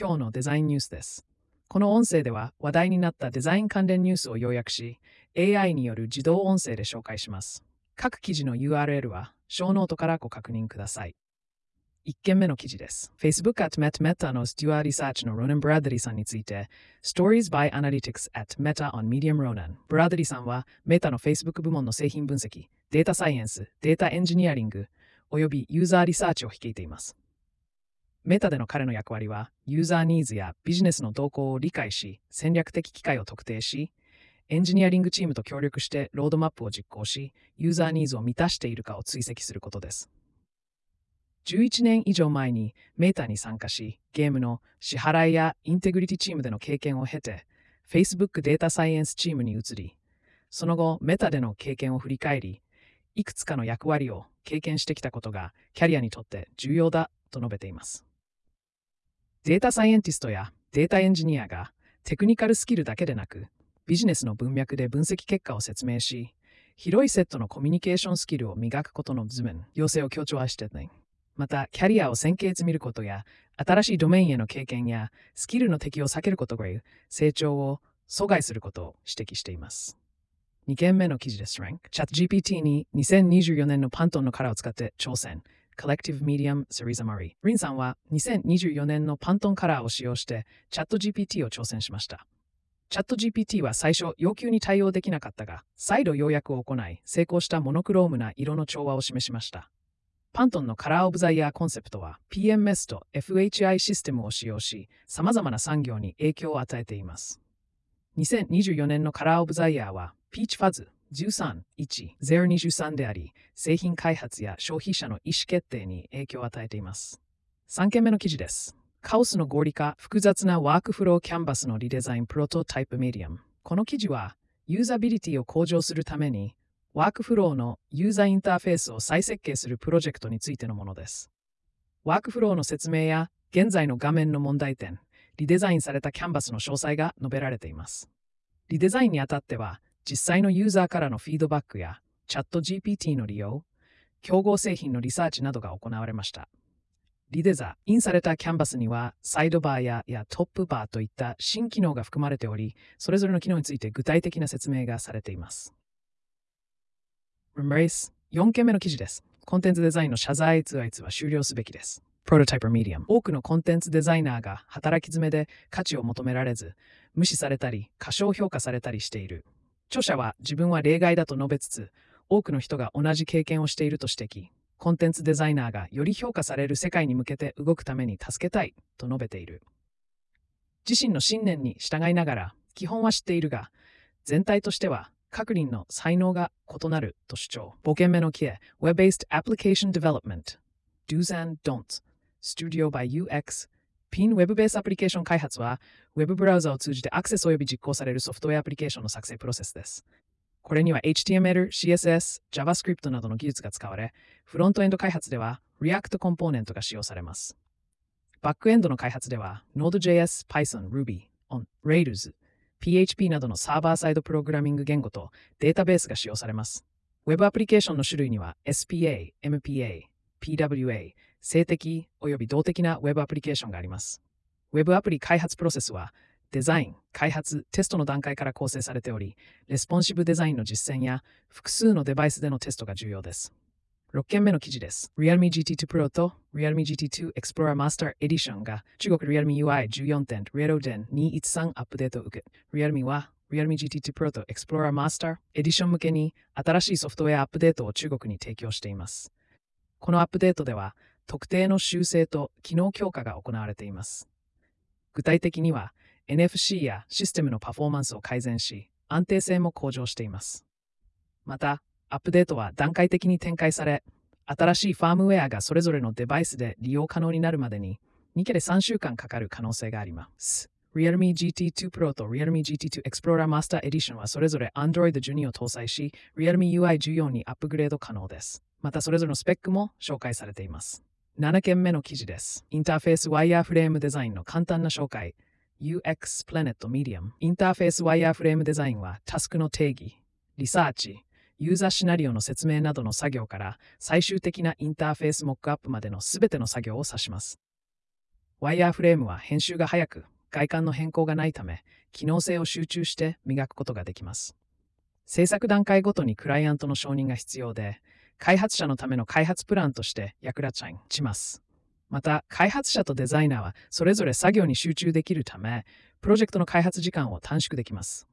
今日のデザインニュースです。この音声では話題になったデザイン関連ニュースを要約し、AI による自動音声で紹介します。各記事の URL は、ショーノートからご確認ください。1件目の記事です。Facebook at Met Meta のステュアーリサーチのロナン・ブラッドリーさんについて、Stories by Analytics at Meta on Medium Ronan。ブラッドリーさんは、メタの Facebook 部門の製品分析、データサイエンス、データエンジニアリング、およびユーザーリサーチを率いています。メタでの彼の役割は、ユーザーニーズやビジネスの動向を理解し、戦略的機会を特定し、エンジニアリングチームと協力してロードマップを実行し、ユーザーニーズを満たしているかを追跡することです。11年以上前にメーターに参加し、ゲームの支払いやインテグリティチームでの経験を経て、Facebook データサイエンスチームに移り、その後、メタでの経験を振り返り、いくつかの役割を経験してきたことがキャリアにとって重要だと述べています。データサイエンティストやデータエンジニアがテクニカルスキルだけでなく、ビジネスの文脈で分析結果を説明し、広いセットのコミュニケーションスキルを磨くことの図面、要請を強調はしてない。また、キャリアを先見見ることや、新しいドメインへの経験や、スキルの適用を避けることが成長を阻害することを指摘しています。2件目の記事です。Rank。ChatGPT に2024年のパントンのカラーを使って挑戦。Collective Medium Series Amari。リンさんは2024年のパントンカラーを使用して ChatGPT を挑戦しました。ChatGPT は最初要求に対応できなかったが、再度要約を行い、成功したモノクロームな色の調和を示しました。パントンのカラーオブザイヤーコンセプトは PMS と FHI システムを使用し、様々な産業に影響を与えています。2024年のカラーオブザイヤーは Peach Fuzz 13-1-023であり、製品開発や消費者の意思決定に影響を与えています。3件目の記事です。カオスの合理化、複雑なワークフローキャンバスのリデザインプロトタイプメディアム。この記事は、ユーザビリティを向上するためにワークフローのユーザーインターフェースを再設計するプロジェクトについてのものです。ワークフローの説明や現在の画面の問題点、リデザインされたキャンバスの詳細が述べられています。リデザインにあたっては、実際のユーザーからのフィードバックやチャット GPT の利用、競合製品のリサーチなどが行われました。リデザインされたキャンバスにはサイドバーややトップバーといった新機能が含まれており、それぞれの機能について具体的な説明がされています。Embrace 4件目の記事です。コンテンツデザインの謝罪通話は終了すべきです。プロトタイプメディアム。多くのコンテンツデザイナーが働き詰めで価値を求められず、無視されたり、過小評価されたりしている。著者は自分は例外だと述べつつ、多くの人が同じ経験をしていると指摘。コンテンツデザイナーがより評価される世界に向けて動くために助けたいと述べている。自身の信念に従いながら、基本は知っているが、全体としては各人の才能が異なると主張。5件目のキエ、Web-based Application Development Do's and Don'ts Studio by UX ピン Web ベースアプリケーション開発は Web ブラウザを通じてアクセス及び実行されるソフトウェアアプリケーションの作成プロセスです。これには HTML、CSS、JavaScript などの技術が使われ、フロントエンド開発では React コンポーネントが使用されます。バックエンドの開発では Node.js、Python、Ruby、On、Rails、PHP などのサーバーサイドプログラミング言語とデータベースが使用されます。Web アプリケーションの種類には SPA、MPA、PWA、静的及び動的な Web アプリケーションがあります。Web アプリ開発プロセスはデザイン、開発、テストの段階から構成されており、レスポンシブデザインの実践や複数のデバイスでのテストが重要です。6件目の記事です。Realme GT2 Pro と Realme GT2 Explorer Master Edition が中国 Realme UI 14.0 213アップデートを受け、Realme は Realme GT2 Pro と Explorer Master Edition 向けに新しいソフトウェアアップデートを中国に提供しています。このアップデートでは、特定の修正と機能強化が行われています。具体的には、NFC やシステムのパフォーマンスを改善し、安定性も向上しています。また、アップデートは段階的に展開され、新しいファームウェアがそれぞれのデバイスで利用可能になるまでに、2ケで3週間かかる可能性があります。Realme GT2 Pro と Realme GT2 Explorer Master Edition はそれぞれ Android 12を搭載し、Realme UI 14にアップグレード可能です。またそれぞれのスペックも紹介されています。7件目の記事です。インターフェースワイヤーフレームデザインの簡単な紹介。UX Planet Medium インターフェースワイヤーフレームデザインはタスクの定義、リサーチ、ユーザーシナリオの説明などの作業から最終的なインターフェースモックアップまでのすべての作業を指します。ワイヤーフレームは編集が早く、外観の変更がないため、機能性を集中して磨くことができます。制作段階ごとにクライアントの承認が必要で、開発者のための開発プランとして役立ちます。また、開発者とデザイナーはそれぞれ作業に集中できるため、プロジェクトの開発時間を短縮できます。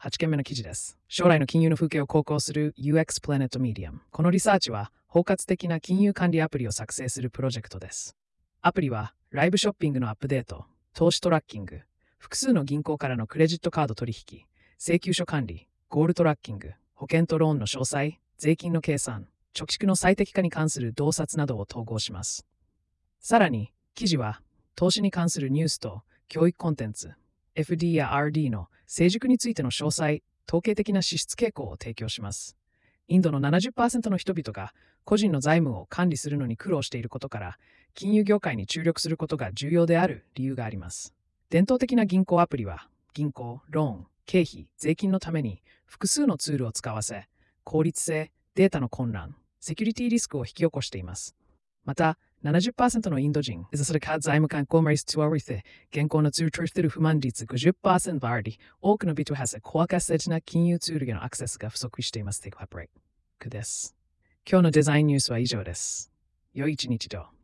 8件目の記事です。将来の金融の風景を航行する UX Planet Medium。このリサーチは、包括的な金融管理アプリを作成するプロジェクトです。アプリは、ライブショッピングのアップデート、投資トラッキング、複数の銀行からのクレジットカード取引、請求書管理、ゴールトラッキング、保険とローンの詳細、税金の計算、貯蓄の最適化に関する洞察などを統合します。さらに、記事は、投資に関するニュースと教育コンテンツ、FD や RD の成熟についての詳細、統計的な支出傾向を提供します。インドの70%の人々が個人の財務を管理するのに苦労していることから、金融業界に注力することが重要である理由があります。伝統的な銀行アプリは、銀行、ローン、経費、税金のために複数のツールを使わせ、効率性、データの混乱、セキュリティリスクを引き起こしています。また、70%のインド人、それから財務官コマリスとありて、現行のツールとしている不満率50%あり、多くの人は怖がせな金融ツールへのアクセスが不足しています。テクハブレイクです。今日のデザインニュースは以上です。良い一日と。